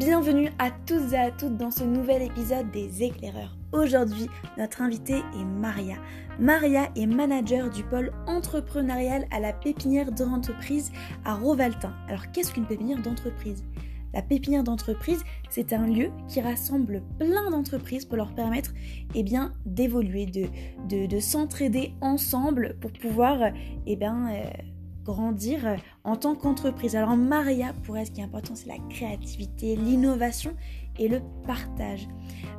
Bienvenue à tous et à toutes dans ce nouvel épisode des éclaireurs. Aujourd'hui, notre invitée est Maria. Maria est manager du pôle entrepreneurial à la pépinière d'entreprise à Rovaltin. Alors qu'est-ce qu'une pépinière d'entreprise? La pépinière d'entreprise, c'est un lieu qui rassemble plein d'entreprises pour leur permettre eh bien, d'évoluer, de, de, s'entraider ensemble pour pouvoir eh bien, euh, grandir euh, en tant qu'entreprise. Alors Maria, pour elle, ce qui est important, c'est la créativité, l'innovation et le partage.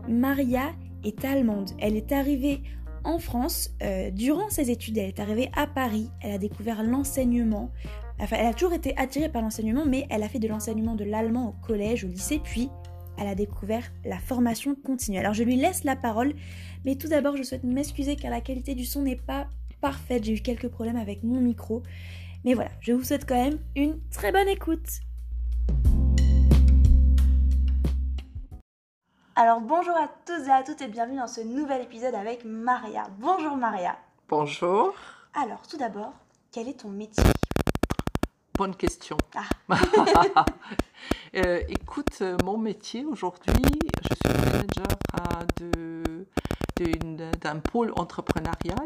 Maria est allemande. Elle est arrivée en France euh, durant ses études. Elle est arrivée à Paris. Elle a découvert l'enseignement. Enfin, elle a toujours été attirée par l'enseignement, mais elle a fait de l'enseignement de l'allemand au collège, au lycée, puis elle a découvert la formation continue. Alors je lui laisse la parole, mais tout d'abord je souhaite m'excuser car la qualité du son n'est pas parfaite. J'ai eu quelques problèmes avec mon micro. Mais voilà, je vous souhaite quand même une très bonne écoute. Alors bonjour à tous et à toutes et bienvenue dans ce nouvel épisode avec Maria. Bonjour Maria. Bonjour. Alors tout d'abord, quel est ton métier? Bonne question. Ah. Euh, écoute, mon métier aujourd'hui, je suis manager de d'un pôle entrepreneurial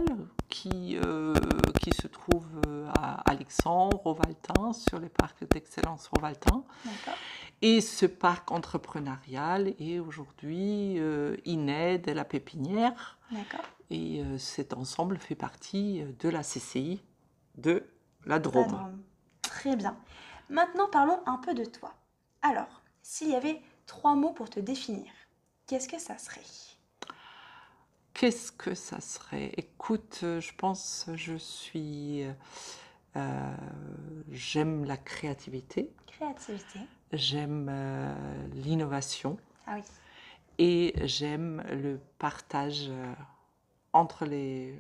qui, euh, qui se trouve euh, à Alexandre, Rovaltin, sur les parcs d'excellence Rovaltin. Et ce parc entrepreneurial est aujourd'hui euh, INED, la pépinière. Et euh, cet ensemble fait partie de la CCI de la Drôme. Très bien. Maintenant, parlons un peu de toi. Alors, s'il y avait trois mots pour te définir, qu'est-ce que ça serait? Qu'est-ce que ça serait? Écoute, euh, je pense, je suis. Euh, j'aime la créativité. Créativité. J'aime euh, l'innovation. Ah oui. Et j'aime le partage entre les,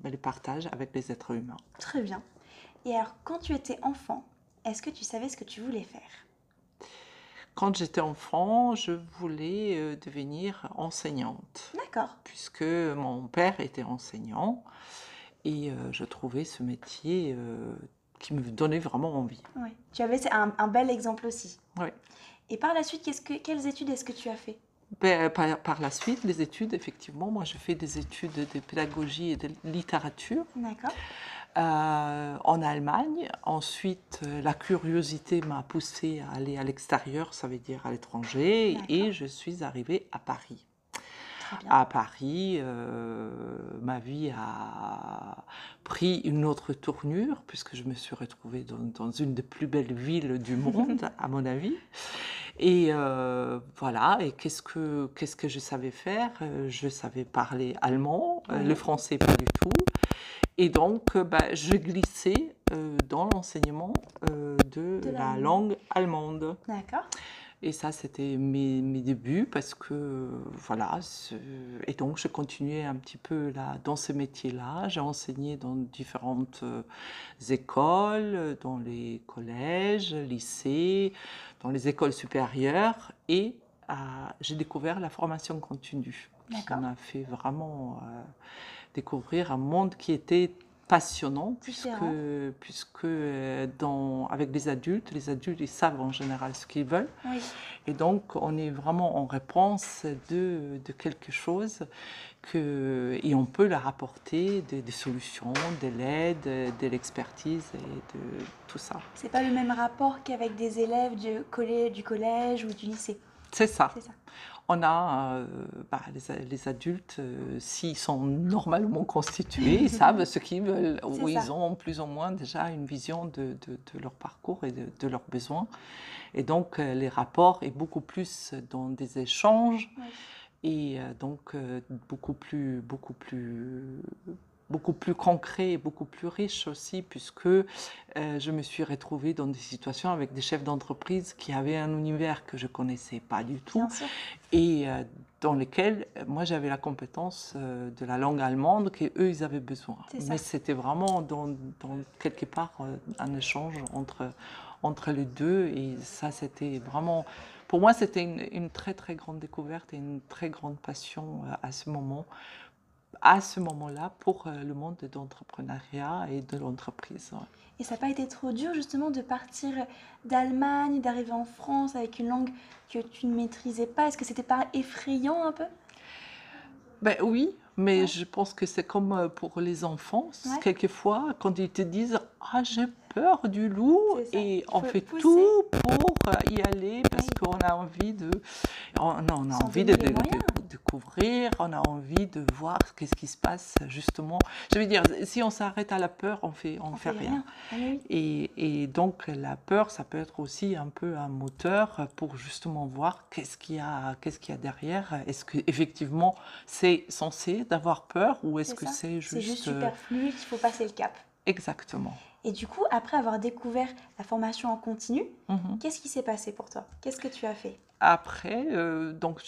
ben, les partages avec les êtres humains. Très bien. Et alors, quand tu étais enfant, est-ce que tu savais ce que tu voulais faire? Quand j'étais enfant, je voulais euh, devenir enseignante. D'accord. Puisque mon père était enseignant et euh, je trouvais ce métier euh, qui me donnait vraiment envie. Oui. Tu avais un, bel exemple aussi. Oui. Et par la suite, que, quelles études est-ce que tu as fait? Ben, par, par, la suite, les études, effectivement, moi je fais des études de pédagogie et de littérature. D'accord. Euh, en Allemagne. Ensuite, euh, la curiosité m'a poussée à aller à l'extérieur, ça veut dire à l'étranger, et je suis arrivée à Paris. À Paris, euh, ma vie a pris une autre tournure puisque je me suis retrouvée dans, une des plus belles villes du monde, à mon avis. Et voilà, et qu'est-ce que, qu'est-ce que je savais faire? Je savais parler allemand, le français pas du tout. Et donc, euh, bah, je glissais euh, dans l'enseignement euh, de, la langue allemande. D'accord. Et ça, c'était mes, mes, débuts parce que, voilà, et donc je continuais un petit peu là, dans ce métier-là. J'ai enseigné dans différentes écoles, dans les collèges, lycées, dans les écoles supérieures et j'ai découvert la formation continue. Ça m'a fait vraiment découvrir un monde qui était passionnant puisque, puisque euh, dans, avec les adultes, les adultes ils savent en général ce qu'ils veulent. Et donc on est vraiment en réponse de, de, quelque chose que, et on peut leur apporter des, des solutions, de l'aide, de l'expertise et de tout ça. C'est pas le même rapport qu'avec des élèves du collège, du collège ou du lycée? C'est ça. ça. On a euh, bah, les, adultes, euh, s'ils sont normalement constitués, ils savent ce qu'ils veulent, ou ils ont plus ou moins déjà une vision de, leur parcours et de, leurs besoins. Et donc, euh, les rapports est beaucoup plus dans des échanges. Et donc beaucoup plus, beaucoup plus beaucoup plus concret et beaucoup plus riche aussi, puisque euh, je me suis retrouvée dans des situations avec des chefs d'entreprise qui avaient un univers que je connaissais pas du tout et euh, dans lesquels euh, moi j'avais la compétence de la langue allemande qu'eux ils avaient besoin. Mais c'était vraiment dans, dans, quelque part un échange entre, entre les deux et ça c'était vraiment pour moi, c'était une, une, très très grande découverte et une très grande passion à ce moment à ce moment-là pour le monde d'entrepreneuriat et de l'entreprise. Et ça n'a pas été trop dur justement de partir d'Allemagne, d'arriver en France avec une langue que tu ne maîtrisais pas? Est-ce que c'était pas effrayant un peu? Ben oui, mais je pense que c'est comme pour les enfants. Quelquefois, quand ils te disent Ah, j'ai peur du loup, et on fait tout pour y aller parce qu'on a envie de. On, on a envie de, de, découvrir, on a envie de voir qu'est-ce qui se passe justement. Je veux dire, si on s'arrête à la peur, on fait, on, fait, rien. Ah et, et, donc la peur, ça peut être aussi un peu un moteur pour justement voir qu'est-ce qu'il y a, qu'est-ce qu'il y a derrière. Est-ce que effectivement c'est censé d'avoir peur ou est-ce que c'est juste. C'est juste superflu, il faut passer le cap. Exactement. Et du coup, après avoir découvert la formation en continu, mhm. qu'est-ce qui s'est passé pour toi? Qu'est-ce que tu as fait? Après, euh, donc,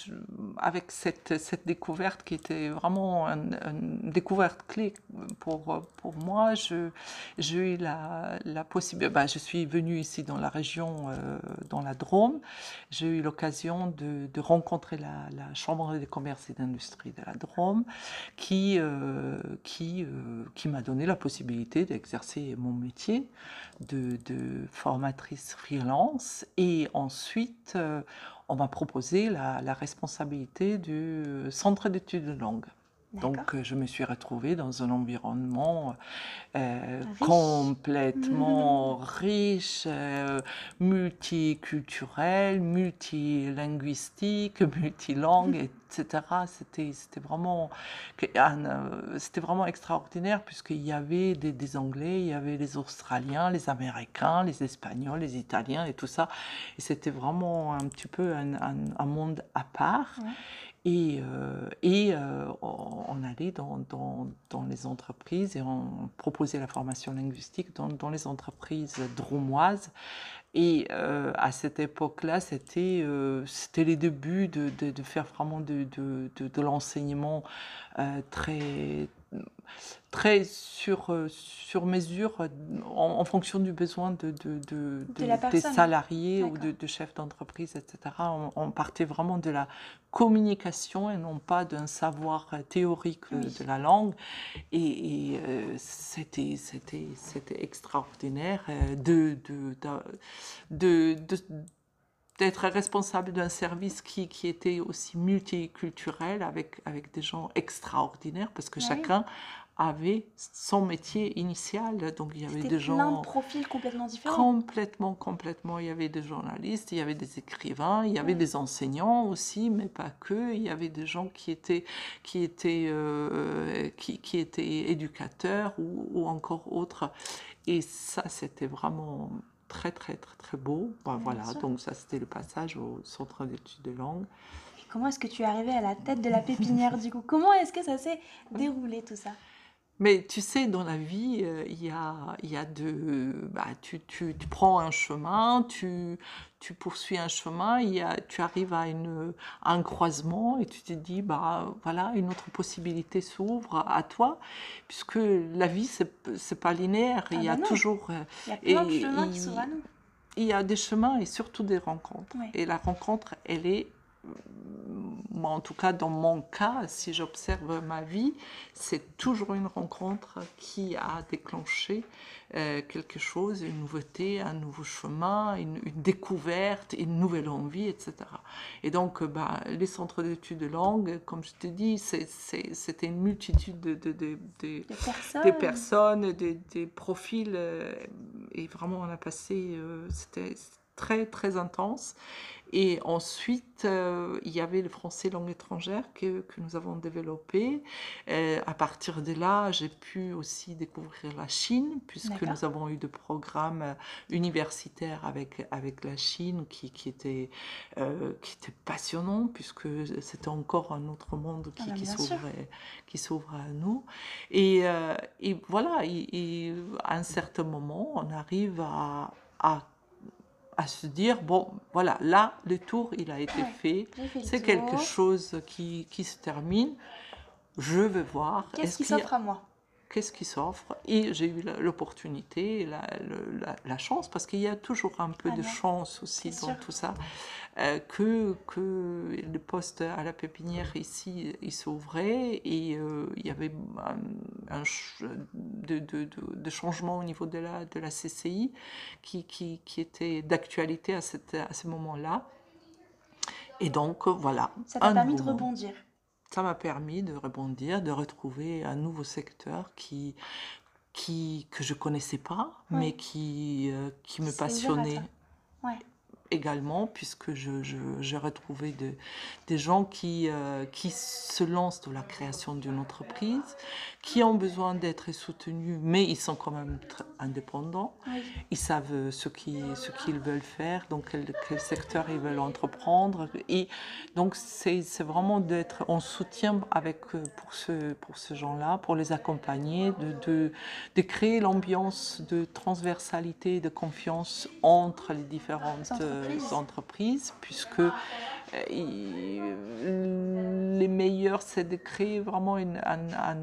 avec cette, cette, découverte qui était vraiment une, découverte clé pour, pour moi, j'ai eu la, la possibilité. Bah, je suis venue ici dans la région, euh, dans la Drôme. J'ai eu l'occasion de, de, rencontrer la, la, Chambre des commerces et d'industrie de la Drôme qui, euh, qui, qui m'a donné la possibilité d'exercer mon métier de, de, formatrice freelance. Et ensuite, on m'a proposé la, responsabilité du centre d'études de langue. Donc, euh, je me suis retrouvée dans un environnement euh, complètement riche, euh, multiculturel, multilinguistique, multilangue, etc. C'était, c'était, vraiment, c'était vraiment extraordinaire puisqu'il y avait des, Anglais, il y avait les Australiens, les Américains, les Espagnols, les Italiens et tout ça. Et c'était vraiment un petit peu un, monde à part. Et, euh, et euh, dans, les entreprises et on proposait la formation linguistique dans, les entreprises dromoises. Et euh, à cette époque-là, c'était c'était les débuts de, faire vraiment de l'enseignement très très sur, euh, sur mesure euh, en, fonction du besoin de, de, de, des salariés ou de, chefs d'entreprise, etc. On, partait vraiment de la communication et non pas d'un savoir théorique de la langue. Et, euh, c'était, c'était, c'était extraordinaire de, de, d'être responsable d'un service qui, qui, était aussi multiculturel avec, avec des gens extraordinaires parce que chacun avait son métier initial. Donc il y avait des gens. plein de profils complètement différents. Complètement, complètement. Il y avait des journalistes, il y avait des écrivains, il y avait des enseignants aussi, mais pas que. Il y avait des gens qui étaient, qui étaient, euh, qui, qui, étaient éducateurs ou, ou encore autres. Et ça, c'était vraiment très, très, très, très beau. voilà, donc ça, c'était le passage au centre d'études de langue. comment est-ce que tu es arrivé à la tête de la pépinière du coup? Comment est-ce que ça s'est déroulé tout ça? Mais tu sais, dans la vie, euh, il y, a, y a de... Bah, tu, tu, tu, prends un chemin, tu, tu poursuis un chemin, y a, tu arrives à, une, un croisement et tu te dis, bah, voilà, une autre possibilité s'ouvre à toi, puisque la vie, c'est n'est pas linéaire. il y a ah bah toujours... Euh, il y a plein de chemins qui s'ouvrent à nous. Il y a des chemins et surtout des rencontres. Et la rencontre, elle est moi en tout cas dans mon cas, si j'observe ma vie, c'est toujours une rencontre qui a déclenché euh, quelque chose, une nouveauté, un nouveau chemin, une, découverte, une nouvelle envie, etc. Et donc, euh, bah, les centres d'études de langue, comme je te dis, c'était une multitude de, de, de, de personnes, des, personnes des, profils, euh, et vraiment on a passé, c'était très très intense. Et ensuite, euh, il y avait le français langue étrangère que, que nous avons développé. Et à partir de là, j'ai pu aussi découvrir la Chine, puisque nous avons eu des programmes universitaires avec, avec la Chine qui, qui, étaient, euh, qui étaient passionnants, puisque c'était encore un autre monde qui, ah, qui s'ouvre à nous. Et, euh, et voilà, et, à un certain moment, on arrive à, à à se dire, bon, voilà, là, le tour, il a été fait, c'est quelque chose qui, qui, se termine, je veux voir. Qu'est-ce qui s'offre à moi? Qu'est-ce qui s'offre Et j'ai eu l'opportunité, la, la, chance, parce qu'il y a toujours un peu de chance aussi dans tout ça, euh, que, que le poste à la pépinière ici, il s'ouvrait et euh, il y avait un, de, de, de, changement au niveau de la, de la CCI qui, qui, qui était d'actualité à, cette, à ce moment-là. Et donc, voilà. Ça t'a permis de rebondir ça m'a permis de rebondir, de retrouver un nouveau secteur qui, qui que je connaissais pas, mais qui, euh, qui me passionnait. Ouais également, puisque je, j'ai retrouvé de, des gens qui, euh, qui se lancent dans la création d'une entreprise, qui ont besoin d'être soutenus, mais ils sont quand même indépendants. Ils savent ce qu'ils, ce qu'ils veulent faire, donc quel, quel, secteur ils veulent entreprendre. Et donc, c'est, vraiment d'être en soutien avec, euh, pour, ce, pour ces gens-là, pour les accompagner, de, de, de créer l'ambiance de transversalité, de confiance entre les différentes entreprises, puisque euh, les meilleurs, c'est de créer vraiment une, un,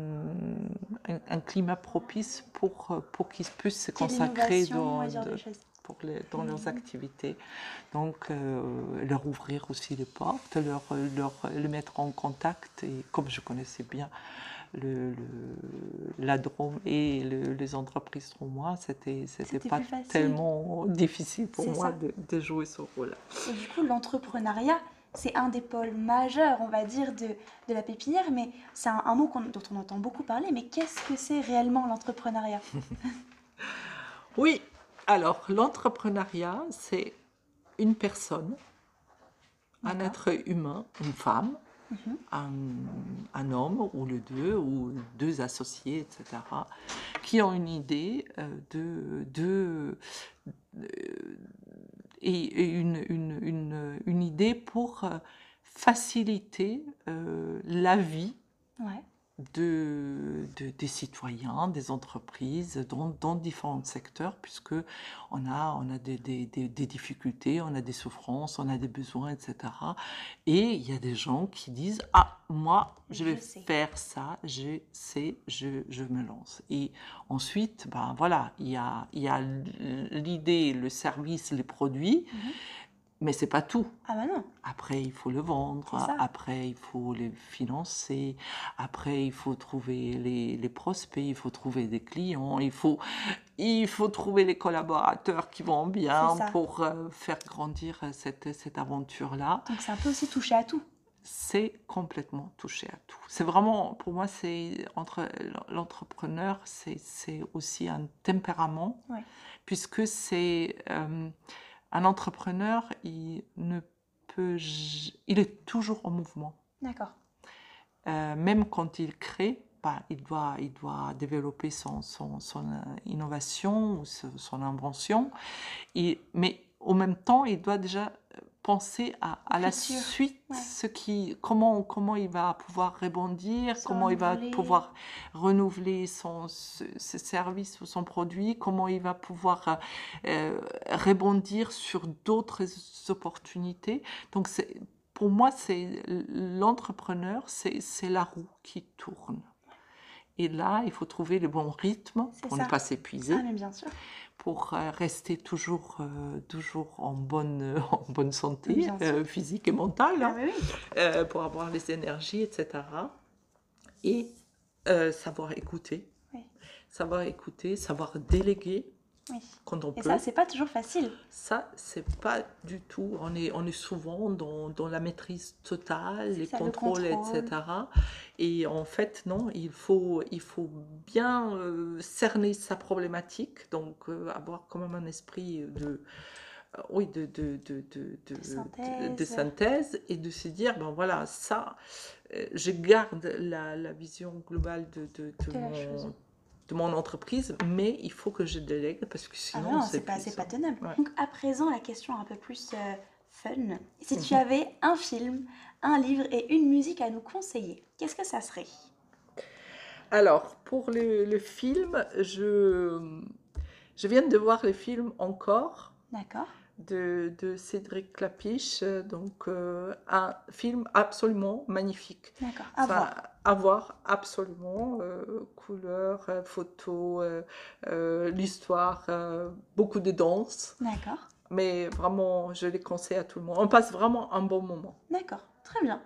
un, climat propice pour, pour qu'ils puissent se consacrer dans, pour les, dans leurs mhm. activités. Donc, euh, leur ouvrir aussi les portes, leur, leur, les mettre en contact. Et comme je connaissais bien le, la Drôme et les entreprises moi c'était c'était pas tellement difficile pour moi de, jouer ce rôle-là. Et du coup, l'entrepreneuriat, c'est un des pôles majeurs, on va dire, de, de la pépinière, mais c'est un, mot dont on entend beaucoup parler. Mais qu'est-ce que c'est réellement l'entrepreneuriat? Oui, alors l'entrepreneuriat, c'est une personne, un être humain, une femme, un, homme ou le deux ou deux associés, etc., qui ont une idée euh, de, de, euh, et une, une, une, une, idée pour euh, faciliter la vie de, des citoyens, des entreprises dans, dans, différents secteurs, puisque on a, on a des, des, des, difficultés, on a des souffrances, on a des besoins, etc. Et il y a des gens qui disent Ah, moi, je vais faire ça, je sais, je, je, me lance. Et ensuite, ben voilà, il y a, il y a l'idée, le service, les produits. Mhm. Mais c'est pas tout. Ah bah non. Après, il faut le vendre. Après, il faut les financer. Après, il faut trouver les, les, prospects. Il faut trouver des clients. Il faut, il faut trouver les collaborateurs qui vont bien pour euh, faire grandir cette, cette aventure-là. Donc, c'est un peu aussi toucher à tout. C'est complètement touché à tout. C'est vraiment, pour moi, c'est entre l'entrepreneur, c'est aussi un tempérament, puisque c'est euh, un entrepreneur, il ne peut, il est toujours en mouvement. D'accord. Euh, même quand il crée, bah, il, doit, il doit développer son, son, son innovation ou son invention. Mais au même temps, il doit déjà penser à, à la suite, ce qui, comment, comment il va pouvoir rebondir, comment il va pouvoir renouveler son, ses services ou son produit, comment il va pouvoir euh, rebondir sur d'autres opportunités. Donc, pour moi, c'est l'entrepreneur, c'est la roue qui tourne. Et là, il faut trouver le bon rythme pour ne pas s'épuiser. Ah, bien sûr. Pour euh, rester toujours, euh, toujours en, bonne, en bonne santé euh, physique et mentale, ah, hein, pour avoir les énergies, etc. Et savoir écouter, savoir écouter, savoir déléguer, oui. Et ça, c'est pas toujours facile. Ça, c'est pas du tout. On est, on est souvent dans, dans la maîtrise totale, les contrôles, etc. Et en fait, non, il faut, il faut bien euh, cerner sa problématique, donc euh, avoir quand même un esprit de, euh, oui, de, de, de, de, synthèse. et de se dire, ben voilà, ça, je garde la, la vision globale de, de, mon, de mon entreprise, mais il faut que je délègue parce que ah sinon, c'est pas, pas tenable. Donc, à présent, la question un peu plus euh, fun. Si tu mhm. avais un film, un livre et une musique à nous conseiller, qu'est-ce que ça serait? Alors, pour le, le, film, je, je viens de voir le film encore. D'accord. De, de Cédric Clapiche, donc un film absolument magnifique. D'accord, à voir. À voir, absolument. couleur, photo, l'histoire, beaucoup de danse. D'accord. Mais vraiment, je les conseille à tout le monde. On passe vraiment un bon moment. D'accord, très bien.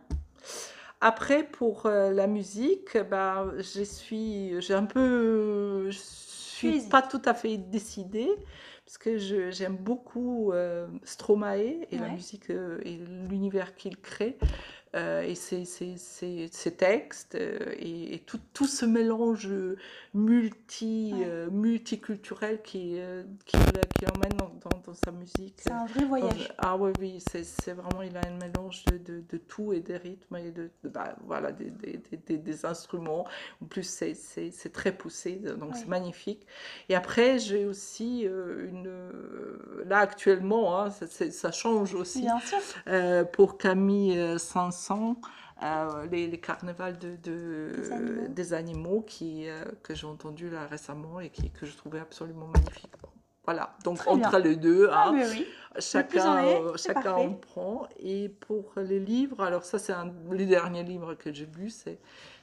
Après, pour euh, la musique, bah, je suis, j'ai un peu, je suis pas tout à fait décidée parce que j'aime beaucoup euh, Stromae et la musique euh, et l'univers qu'il crée. Euh, et ces, textes euh, et, tout, tout, ce mélange multi, euh, multiculturel qui, qui, qui emmène dans, dans, sa musique. C'est un vrai voyage. ah oui, oui, c'est vraiment, il a un mélange de, de, tout et des rythmes et de, bah, voilà, des, des, des, instruments. En plus, c'est très poussé, donc c'est magnifique. Et après, j'ai aussi une... Là, actuellement, hein, ça, ça, change aussi. Bien sûr. pour Camille saint euh, les, carnavals de, des animaux, qui, euh, que j'ai entendu là récemment et qui, que je trouvais absolument magnifique. Voilà, donc entre les deux, ah, hein, chacun, euh, chacun en prend. Et pour les livres, alors ça c'est un les derniers livres que j'ai lus,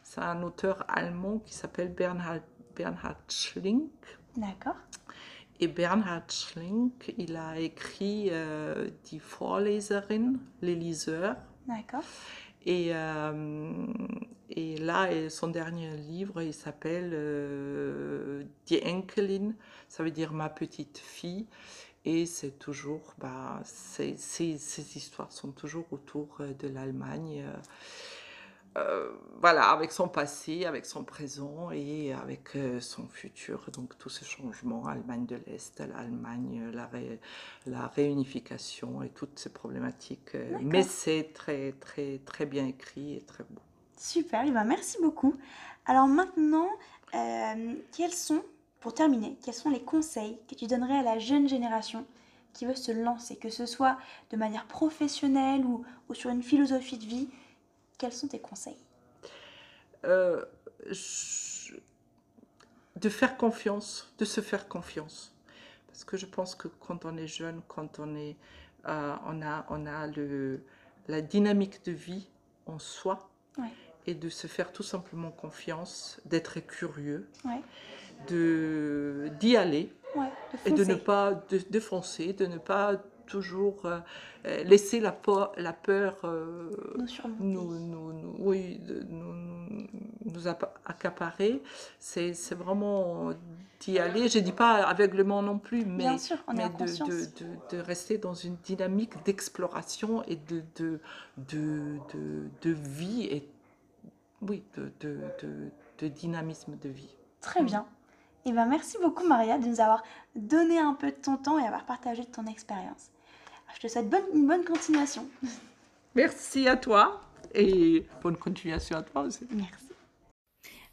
c'est un auteur allemand qui s'appelle Bernhard, Bernhard Schlink. D'accord. Et Bernhard Schlink, il a écrit Die Vorleserin, les liseurs. D'accord. Et, euh, et là, son dernier livre, il s'appelle euh, Die Enkelin, ça veut dire ma petite fille. Et c'est toujours, bah, ces, ces, histoires sont toujours autour de l'Allemagne. Euh, voilà, avec son passé, avec son présent et avec euh, son futur. Donc tous ces changements, Allemagne de l'Est, l'Allemagne, la, la réunification et toutes ces problématiques. Euh, mais c'est très, très, très bien écrit et très beau. Super, eh ben, merci beaucoup. Alors maintenant, quels sont, pour terminer, quels sont les conseils que tu donnerais à la jeune génération qui veut se lancer, que ce soit de manière professionnelle ou, ou sur une philosophie de vie quels sont tes conseils? Euh, De faire confiance, de se faire confiance. Parce que je pense que quand on est jeune, quand on, est, euh, on a, on a le, la dynamique de vie en soi, et de se faire tout simplement confiance, d'être curieux, de d'y aller, et de ne pas de, de foncer, de ne pas toujours euh, euh, laisser la, peur, la peur euh, nous, nous, oui, nous, nous accaparer. C'est vraiment d'y aller. Je ne dis pas aveuglement non plus, mais, mais de, de, de, rester dans une dynamique d'exploration et de, vie et oui, de, dynamisme de vie. Très mm. bien. Eh ben merci beaucoup Maria de nous avoir donné un peu de ton temps et avoir partagé ton expérience. Je te souhaite bonne, une bonne continuation. Merci à toi et bonne continuation à toi aussi. Merci.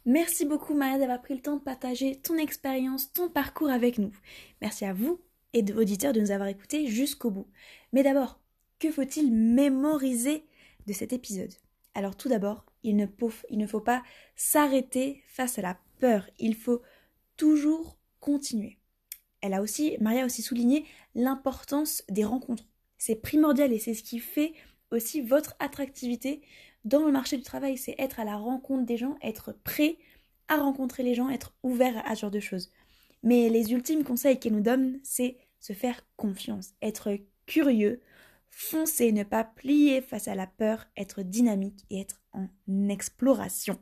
Merci beaucoup Maria d'avoir pris le temps de partager ton expérience, ton parcours avec nous. Merci à vous et de auditeurs de nous avoir écoutés jusqu'au bout. Mais d'abord, que faut-il mémoriser de cet épisode? Alors tout d'abord, il, ne il ne faut pas s'arrêter face à la peur. Il faut toujours continuer. Elle a aussi, Maria a aussi souligné l'importance des rencontres. C'est primordial et c'est ce qui fait aussi votre attractivité dans le marché du travail. C'est être à la rencontre des gens, être prêt à rencontrer les gens, être ouvert à ce genre de choses. Mais les ultimes conseils qu'elle nous donne, c'est se faire confiance, être curieux, foncer, ne pas plier face à la peur, être dynamique et être en exploration,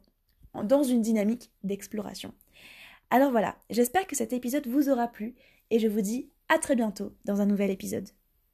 dans une dynamique d'exploration. Alors voilà, j'espère que cet épisode vous aura plu et je vous dis à très bientôt dans un nouvel épisode.